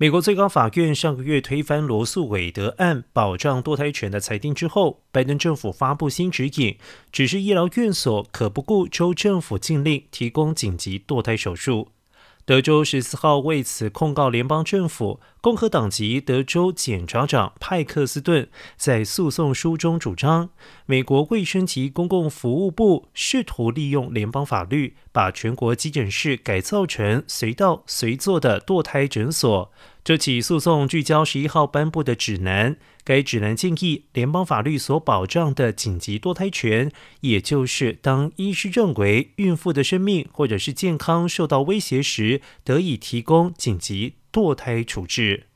美国最高法院上个月推翻罗素韦德案保障堕胎权的裁定之后，拜登政府发布新指引，指示医疗院所可不顾州政府禁令提供紧急堕胎手术。德州十四号为此控告联邦政府。共和党籍德州检察长派克斯顿在诉讼书中主张，美国卫生及公共服务部试图利用联邦法律，把全国急诊室改造成随到随做的堕胎诊所。这起诉讼聚焦十一号颁布的指南，该指南建议联邦法律所保障的紧急堕胎权，也就是当医师认为孕妇的生命或者是健康受到威胁时，得以提供紧急堕胎处置。